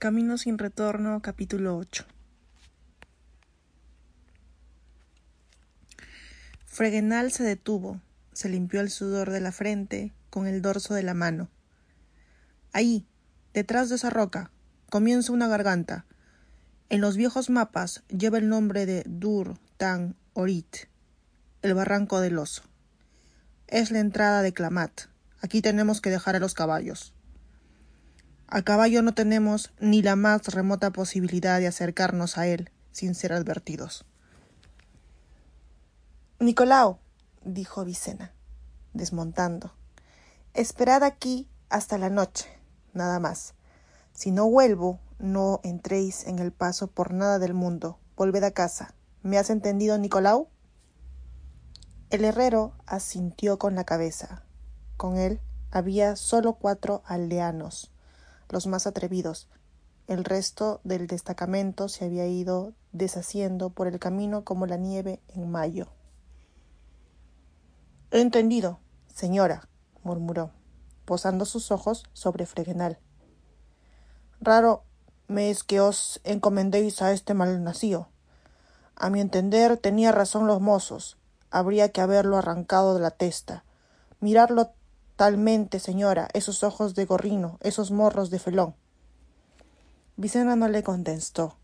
Camino sin retorno, capítulo 8. Fregenal se detuvo, se limpió el sudor de la frente con el dorso de la mano. Ahí, detrás de esa roca, comienza una garganta. En los viejos mapas lleva el nombre de Dur Tan Orit, el barranco del oso. Es la entrada de Clamat. Aquí tenemos que dejar a los caballos. A caballo no tenemos ni la más remota posibilidad de acercarnos a él sin ser advertidos. Nicolau, dijo Vicena, desmontando, esperad aquí hasta la noche, nada más. Si no vuelvo, no entréis en el paso por nada del mundo. Volved a casa. ¿Me has entendido, Nicolau? El herrero asintió con la cabeza. Con él había solo cuatro aldeanos, los más atrevidos. El resto del destacamento se había ido deshaciendo por el camino como la nieve en mayo. He entendido, señora, murmuró, posando sus ojos sobre Fregenal. Raro me es que os encomendéis a este mal nacido. A mi entender tenía razón los mozos. Habría que haberlo arrancado de la testa. Mirarlo talmente, señora, esos ojos de gorrino, esos morros de felón. Vicena no le contestó.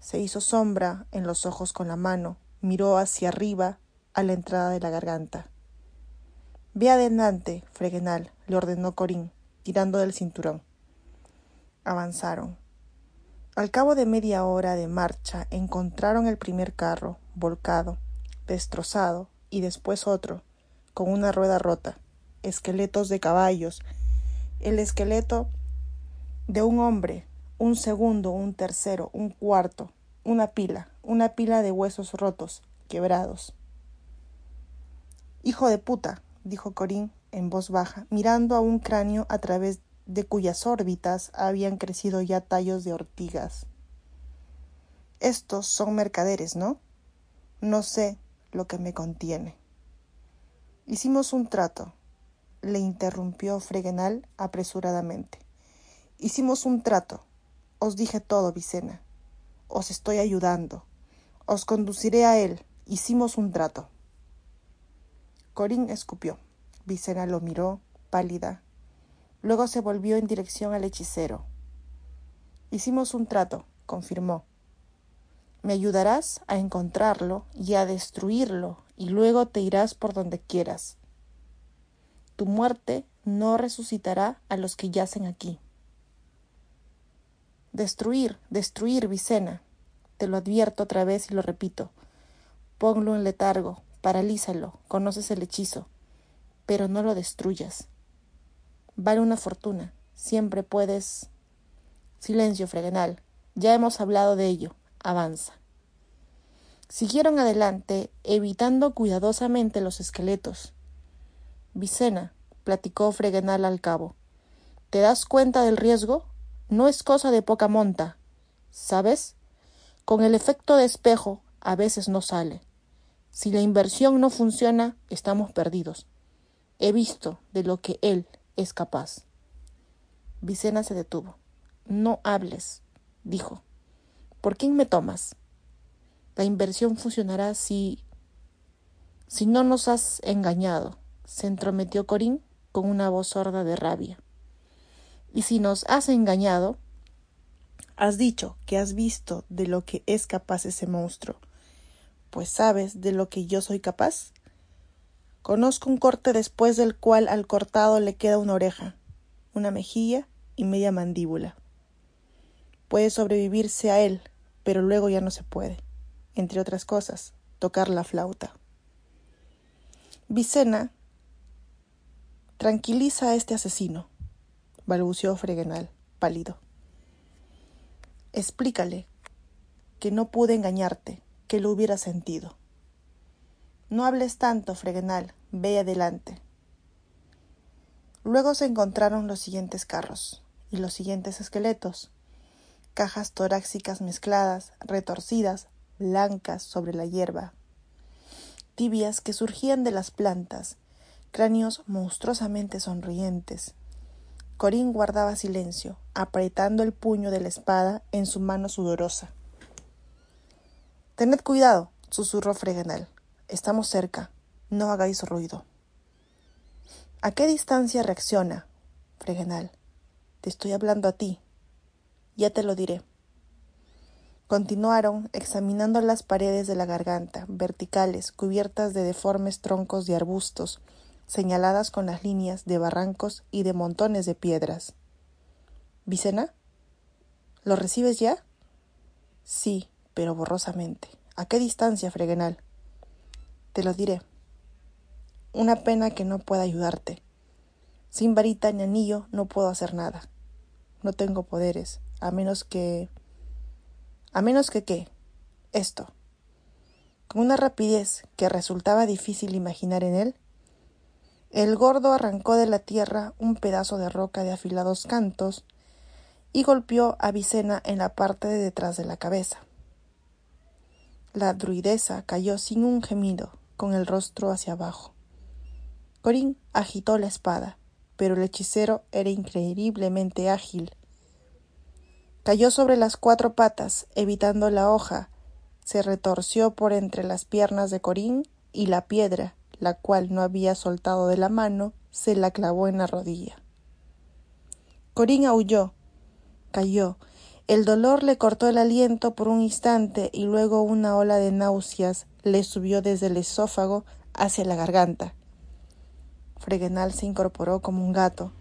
Se hizo sombra en los ojos con la mano, miró hacia arriba a la entrada de la garganta. Ve adelante, Fregenal, le ordenó Corín, tirando del cinturón. Avanzaron. Al cabo de media hora de marcha encontraron el primer carro, volcado, destrozado, y después otro, con una rueda rota, esqueletos de caballos, el esqueleto de un hombre, un segundo, un tercero, un cuarto, una pila, una pila de huesos rotos, quebrados. Hijo de puta, dijo Corín en voz baja, mirando a un cráneo a través de cuyas órbitas habían crecido ya tallos de ortigas. Estos son mercaderes, ¿no? No sé lo que me contiene. Hicimos un trato, le interrumpió Fregenal apresuradamente. Hicimos un trato. Os dije todo, Vicena. Os estoy ayudando. Os conduciré a él. Hicimos un trato. Corín escupió. Vicena lo miró, pálida. Luego se volvió en dirección al hechicero. Hicimos un trato, confirmó. Me ayudarás a encontrarlo y a destruirlo, y luego te irás por donde quieras. Tu muerte no resucitará a los que yacen aquí. Destruir, destruir, Vicena. Te lo advierto otra vez y lo repito. Ponlo en letargo, paralízalo, conoces el hechizo, pero no lo destruyas. Vale una fortuna, siempre puedes. Silencio, Fregenal. Ya hemos hablado de ello. Avanza. Siguieron adelante, evitando cuidadosamente los esqueletos. Vicena, platicó Fregenal al cabo. ¿Te das cuenta del riesgo? No es cosa de poca monta. ¿Sabes? Con el efecto de espejo a veces no sale. Si la inversión no funciona, estamos perdidos. He visto de lo que él es capaz. Vicena se detuvo. No hables, dijo. ¿Por quién me tomas? La inversión funcionará si... si no nos has engañado, se entrometió Corín con una voz sorda de rabia. Y si nos has engañado, has dicho que has visto de lo que es capaz ese monstruo pues sabes de lo que yo soy capaz. Conozco un corte después del cual al cortado le queda una oreja, una mejilla y media mandíbula. Puede sobrevivirse a él, pero luego ya no se puede, entre otras cosas, tocar la flauta. Vicena tranquiliza a este asesino, balbuceó Fregenal, pálido. Explícale que no pude engañarte, que lo hubiera sentido. No hables tanto, Fregenal, ve adelante. Luego se encontraron los siguientes carros y los siguientes esqueletos, cajas torácicas mezcladas, retorcidas, blancas sobre la hierba, tibias que surgían de las plantas, cráneos monstruosamente sonrientes. Corín guardaba silencio, apretando el puño de la espada en su mano sudorosa. Tened cuidado, susurró Fregenal. Estamos cerca. No hagáis ruido. ¿A qué distancia reacciona? Fregenal. Te estoy hablando a ti. Ya te lo diré. Continuaron examinando las paredes de la garganta, verticales, cubiertas de deformes troncos de arbustos, señaladas con las líneas de barrancos y de montones de piedras. ¿Vicena? ¿Lo recibes ya? Sí, pero borrosamente. ¿A qué distancia, Fregenal? Te lo diré. Una pena que no pueda ayudarte. Sin varita ni anillo no puedo hacer nada. No tengo poderes, a menos que... A menos que qué. Esto. Con una rapidez que resultaba difícil imaginar en él, el gordo arrancó de la tierra un pedazo de roca de afilados cantos y golpeó a Vicena en la parte de detrás de la cabeza. La druidesa cayó sin un gemido, con el rostro hacia abajo. Corín agitó la espada, pero el hechicero era increíblemente ágil. Cayó sobre las cuatro patas, evitando la hoja, se retorció por entre las piernas de Corín y la piedra, la cual no había soltado de la mano, se la clavó en la rodilla. Corín aulló, cayó, el dolor le cortó el aliento por un instante y luego una ola de náuseas le subió desde el esófago hacia la garganta. Fregenal se incorporó como un gato,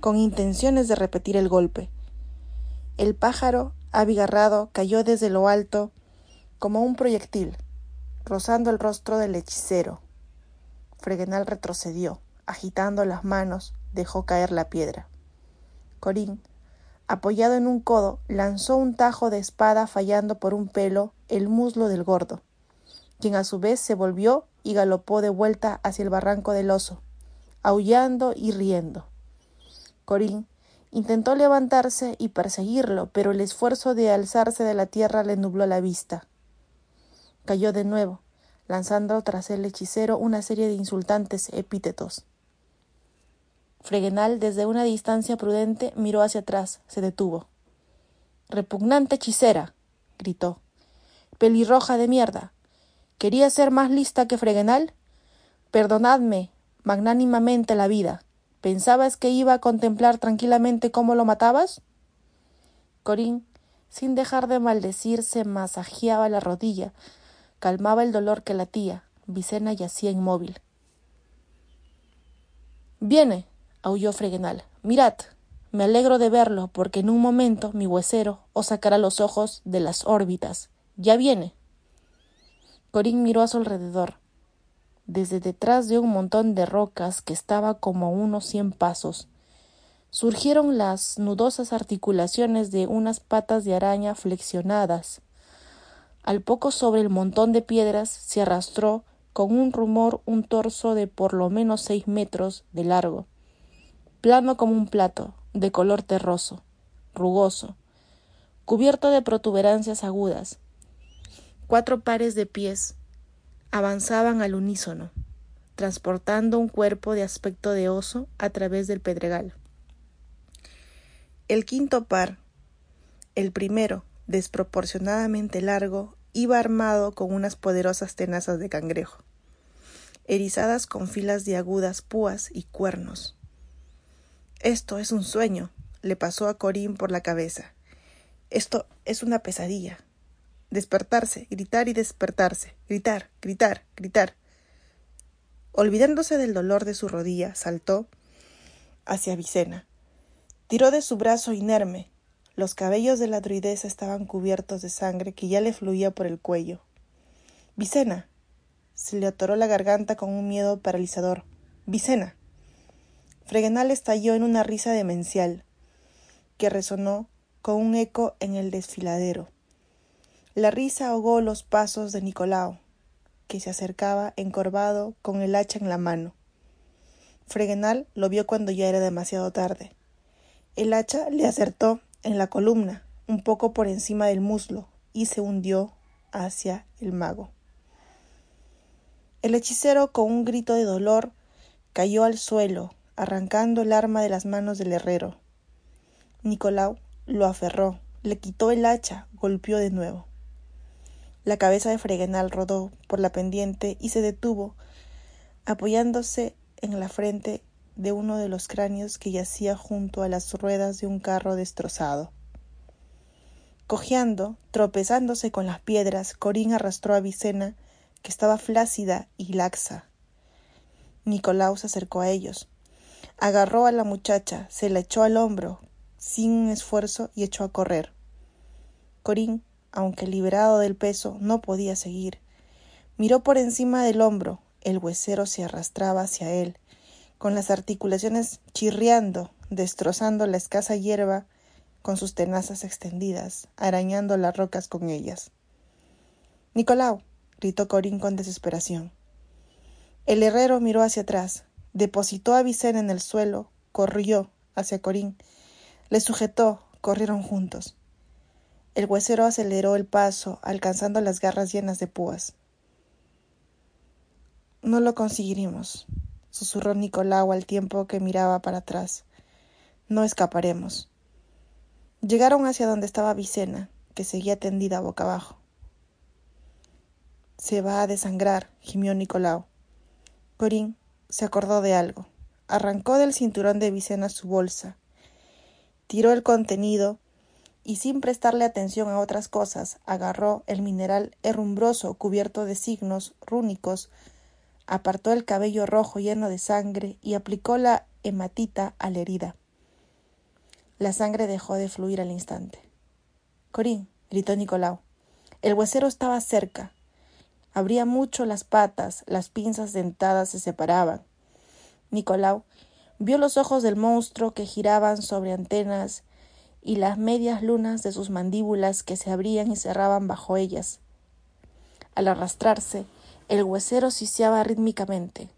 con intenciones de repetir el golpe. El pájaro, abigarrado, cayó desde lo alto como un proyectil, rozando el rostro del hechicero. Fregenal retrocedió, agitando las manos, dejó caer la piedra. Corín, apoyado en un codo, lanzó un tajo de espada fallando por un pelo el muslo del gordo, quien a su vez se volvió y galopó de vuelta hacia el barranco del oso, aullando y riendo. Corín intentó levantarse y perseguirlo, pero el esfuerzo de alzarse de la tierra le nubló la vista. Cayó de nuevo, lanzando tras el hechicero una serie de insultantes epítetos. Fregenal, desde una distancia prudente, miró hacia atrás, se detuvo. Repugnante hechicera. gritó. Pelirroja de mierda. ¿Quería ser más lista que Fregenal? Perdonadme magnánimamente la vida. ¿Pensabas que iba a contemplar tranquilamente cómo lo matabas? Corín, sin dejar de maldecir, se masajeaba la rodilla, calmaba el dolor que latía. Vicena yacía inmóvil. Viene, aulló Fregenal. Mirad, me alegro de verlo, porque en un momento mi huesero os sacará los ojos de las órbitas. Ya viene. Corín miró a su alrededor. Desde detrás de un montón de rocas que estaba como a unos cien pasos, surgieron las nudosas articulaciones de unas patas de araña flexionadas. Al poco sobre el montón de piedras se arrastró con un rumor un torso de por lo menos seis metros de largo plano como un plato, de color terroso, rugoso, cubierto de protuberancias agudas. Cuatro pares de pies avanzaban al unísono, transportando un cuerpo de aspecto de oso a través del pedregal. El quinto par, el primero, desproporcionadamente largo, iba armado con unas poderosas tenazas de cangrejo, erizadas con filas de agudas púas y cuernos. Esto es un sueño, le pasó a Corín por la cabeza. Esto es una pesadilla. Despertarse, gritar y despertarse, gritar, gritar, gritar. Olvidándose del dolor de su rodilla, saltó hacia Vicena. Tiró de su brazo inerme. Los cabellos de la druidesa estaban cubiertos de sangre que ya le fluía por el cuello. Vicena. Se le atoró la garganta con un miedo paralizador. Vicena. Fregenal estalló en una risa demencial, que resonó con un eco en el desfiladero. La risa ahogó los pasos de Nicolao, que se acercaba encorvado con el hacha en la mano. Fregenal lo vio cuando ya era demasiado tarde. El hacha le acertó en la columna, un poco por encima del muslo, y se hundió hacia el mago. El hechicero, con un grito de dolor, cayó al suelo, arrancando el arma de las manos del herrero. Nicolau lo aferró, le quitó el hacha, golpeó de nuevo. La cabeza de Fregenal rodó por la pendiente y se detuvo, apoyándose en la frente de uno de los cráneos que yacía junto a las ruedas de un carro destrozado. Cojeando, tropezándose con las piedras, Corín arrastró a Vicena, que estaba flácida y laxa. Nicolau se acercó a ellos. Agarró a la muchacha, se la echó al hombro, sin esfuerzo, y echó a correr. Corín, aunque liberado del peso, no podía seguir. Miró por encima del hombro, el huesero se arrastraba hacia él, con las articulaciones chirriando, destrozando la escasa hierba con sus tenazas extendidas, arañando las rocas con ellas. Nicolau, gritó Corín con desesperación. El herrero miró hacia atrás, depositó a Vicena en el suelo, corrió hacia Corín, le sujetó, corrieron juntos. El huesero aceleró el paso, alcanzando las garras llenas de púas. No lo conseguiremos, susurró Nicolau al tiempo que miraba para atrás. No escaparemos. Llegaron hacia donde estaba Vicena, que seguía tendida boca abajo. Se va a desangrar, gimió Nicolau. Corín se acordó de algo. Arrancó del cinturón de Vicena su bolsa, tiró el contenido y sin prestarle atención a otras cosas, agarró el mineral herrumbroso cubierto de signos rúnicos, apartó el cabello rojo lleno de sangre y aplicó la hematita a la herida. La sangre dejó de fluir al instante. Corín, gritó Nicolau. El huesero estaba cerca. Abría mucho las patas, las pinzas dentadas se separaban. Nicolau vio los ojos del monstruo que giraban sobre antenas y las medias lunas de sus mandíbulas que se abrían y cerraban bajo ellas. Al arrastrarse, el huesero siseaba rítmicamente.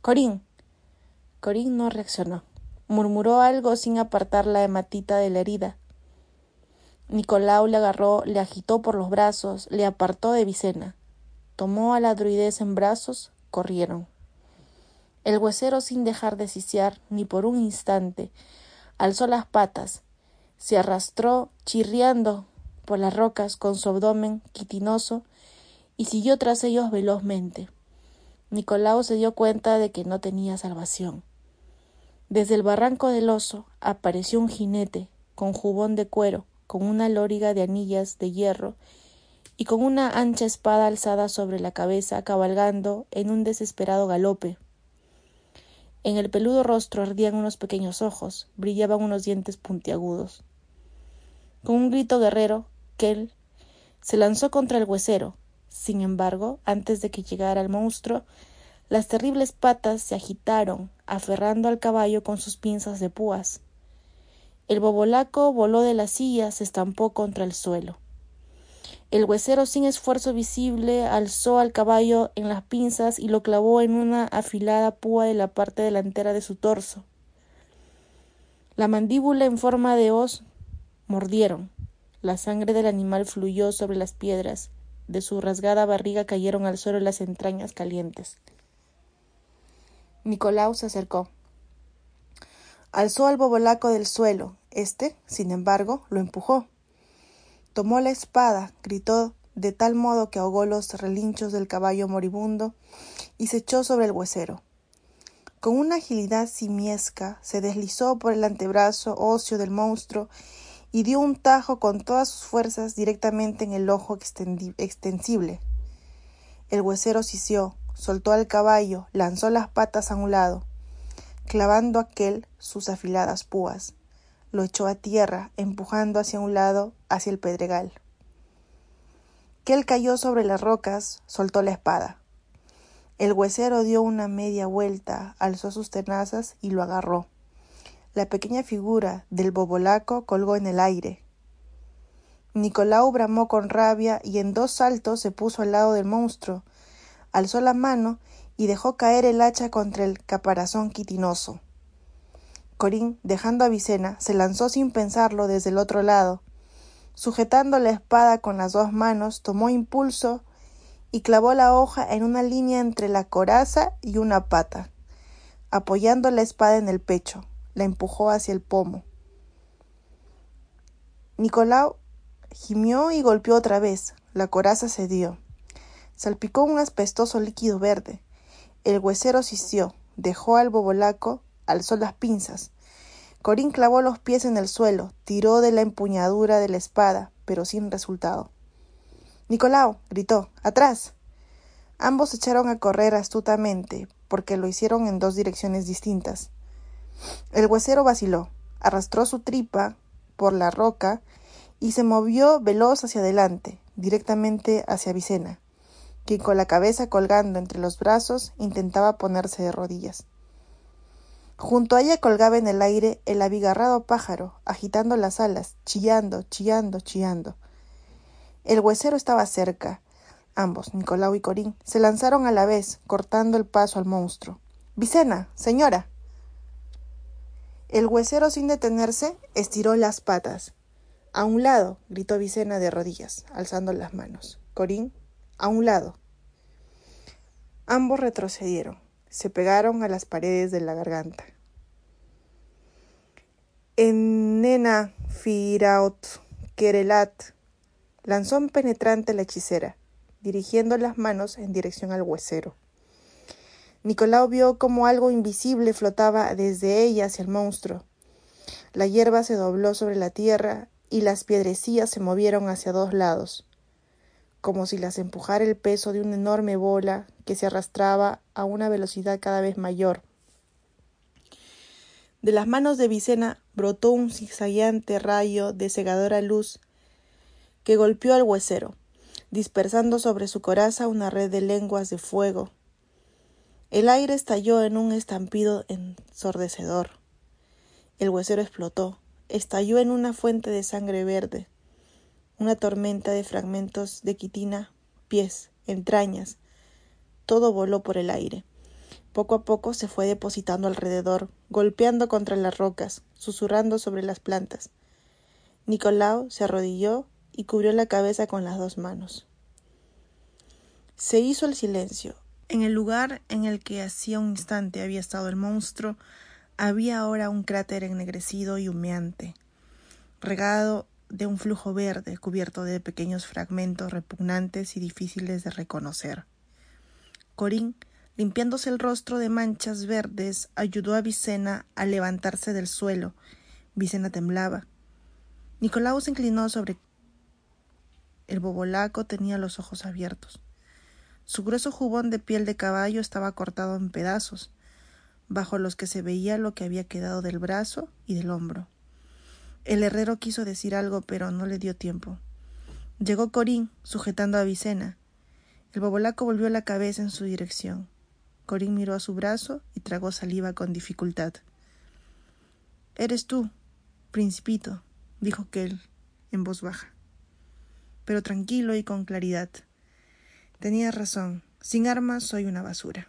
Corín, Corín no reaccionó. Murmuró algo sin apartar la hematita de la herida. Nicolau le agarró, le agitó por los brazos, le apartó de Vicena. Tomó a la druidez en brazos, corrieron. El huesero, sin dejar de sisear ni por un instante, alzó las patas, se arrastró chirriando por las rocas con su abdomen quitinoso y siguió tras ellos velozmente. Nicolau se dio cuenta de que no tenía salvación. Desde el barranco del oso apareció un jinete con jubón de cuero, con una lóriga de anillas de hierro y con una ancha espada alzada sobre la cabeza, cabalgando en un desesperado galope. En el peludo rostro ardían unos pequeños ojos, brillaban unos dientes puntiagudos. Con un grito guerrero, Se lanzó contra el huesero. Sin embargo, antes de que llegara el monstruo, las terribles patas se agitaron, aferrando al caballo con sus pinzas de púas. El bobolaco voló de la silla, se estampó contra el suelo. El huesero, sin esfuerzo visible, alzó al caballo en las pinzas y lo clavó en una afilada púa de la parte delantera de su torso. La mandíbula en forma de hoz mordieron. La sangre del animal fluyó sobre las piedras. De su rasgada barriga cayeron al suelo las entrañas calientes. Nicolau se acercó. Alzó al bobolaco del suelo. Este, sin embargo, lo empujó. Tomó la espada, gritó de tal modo que ahogó los relinchos del caballo moribundo y se echó sobre el huesero. Con una agilidad simiesca se deslizó por el antebrazo óseo del monstruo y dio un tajo con todas sus fuerzas directamente en el ojo extensible. El huesero sisió, soltó al caballo, lanzó las patas a un lado, clavando aquel sus afiladas púas. Lo echó a tierra, empujando hacia un lado, hacia el pedregal. Kel cayó sobre las rocas, soltó la espada. El huesero dio una media vuelta, alzó sus tenazas y lo agarró. La pequeña figura del bobolaco colgó en el aire. Nicolau bramó con rabia y en dos saltos se puso al lado del monstruo, alzó la mano y dejó caer el hacha contra el caparazón quitinoso. Corín, dejando a Vicena, se lanzó sin pensarlo desde el otro lado. Sujetando la espada con las dos manos, tomó impulso y clavó la hoja en una línea entre la coraza y una pata. Apoyando la espada en el pecho, la empujó hacia el pomo. Nicolau gimió y golpeó otra vez. La coraza cedió. Salpicó un aspestoso líquido verde. El huesero sisió, dejó al bobolaco, alzó las pinzas. Corín clavó los pies en el suelo, tiró de la empuñadura de la espada, pero sin resultado. Nicolau, gritó, atrás. Ambos echaron a correr astutamente, porque lo hicieron en dos direcciones distintas. El huesero vaciló, arrastró su tripa por la roca y se movió veloz hacia adelante, directamente hacia Vicena, quien con la cabeza colgando entre los brazos intentaba ponerse de rodillas. Junto a ella colgaba en el aire el abigarrado pájaro, agitando las alas, chillando, chillando, chillando. El huesero estaba cerca. Ambos, Nicolau y Corín, se lanzaron a la vez, cortando el paso al monstruo. Vicena, señora. El huesero, sin detenerse, estiró las patas. A un lado, gritó Vicena de rodillas, alzando las manos. Corín, a un lado. Ambos retrocedieron, se pegaron a las paredes de la garganta. Enena Firaot Kerelat lanzó un penetrante la hechicera, dirigiendo las manos en dirección al huesero. Nicolau vio como algo invisible flotaba desde ella hacia el monstruo. La hierba se dobló sobre la tierra y las piedrecillas se movieron hacia dos lados, como si las empujara el peso de una enorme bola que se arrastraba a una velocidad cada vez mayor. De las manos de Vicena brotó un zigzagueante rayo de cegadora luz que golpeó al huesero, dispersando sobre su coraza una red de lenguas de fuego. El aire estalló en un estampido ensordecedor. El huesero explotó, estalló en una fuente de sangre verde, una tormenta de fragmentos de quitina, pies, entrañas, todo voló por el aire. Poco a poco se fue depositando alrededor, golpeando contra las rocas, susurrando sobre las plantas. Nicolau se arrodilló y cubrió la cabeza con las dos manos. Se hizo el silencio. En el lugar en el que hacía un instante había estado el monstruo, había ahora un cráter ennegrecido y humeante, regado de un flujo verde cubierto de pequeños fragmentos repugnantes y difíciles de reconocer. Corín, limpiándose el rostro de manchas verdes, ayudó a Vicena a levantarse del suelo. Vicena temblaba. Nicolau se inclinó sobre el bobolaco tenía los ojos abiertos. Su grueso jubón de piel de caballo estaba cortado en pedazos, bajo los que se veía lo que había quedado del brazo y del hombro. El herrero quiso decir algo, pero no le dio tiempo. Llegó Corín, sujetando a Vicena. El bobolaco volvió la cabeza en su dirección. Corín miró a su brazo y tragó saliva con dificultad. Eres tú, principito, dijo Kell en voz baja pero tranquilo y con claridad. Tenías razón, sin armas soy una basura.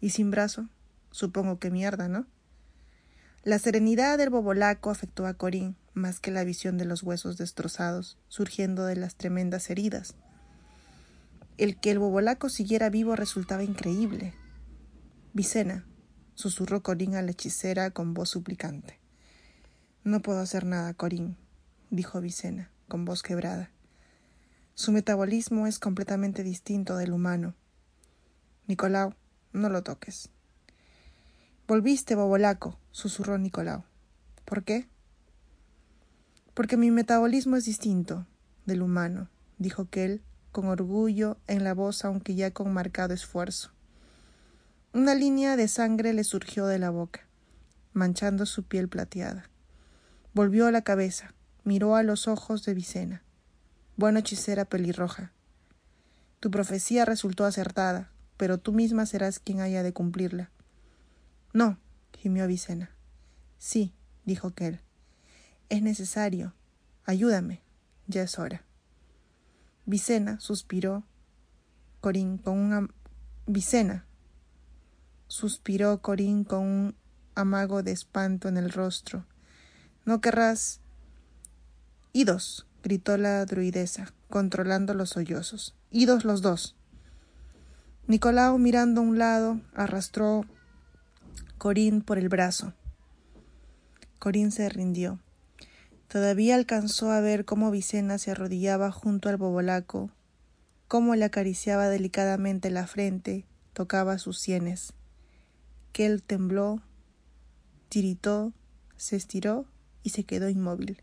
Y sin brazo, supongo que mierda, ¿no? La serenidad del bobolaco afectó a Corín más que la visión de los huesos destrozados, surgiendo de las tremendas heridas. El que el bobolaco siguiera vivo resultaba increíble. Vicena, susurró Corín a la hechicera con voz suplicante. No puedo hacer nada, Corín, dijo Vicena, con voz quebrada. Su metabolismo es completamente distinto del humano. Nicolau, no lo toques. Volviste, bobolaco, susurró Nicolau. ¿Por qué? Porque mi metabolismo es distinto del humano, dijo Kell con orgullo en la voz, aunque ya con marcado esfuerzo. Una línea de sangre le surgió de la boca, manchando su piel plateada. Volvió la cabeza, miró a los ojos de Vicena. Buena hechicera pelirroja. Tu profecía resultó acertada. pero tú misma serás quien haya de cumplirla. No, gimió Vicena. Sí, dijo Kel. Es necesario. Ayúdame. Ya es hora. Vicena suspiró. Corín con un Vicena suspiró Corín con un amago de espanto en el rostro. No querrás. Idos, gritó la druidesa, controlando los sollozos. Idos los dos. Nicolau, mirando a un lado, arrastró Corín por el brazo. Corín se rindió. Todavía alcanzó a ver cómo Vicena se arrodillaba junto al bobolaco, cómo le acariciaba delicadamente la frente, tocaba sus sienes. Él tembló, tiritó, se estiró y se quedó inmóvil.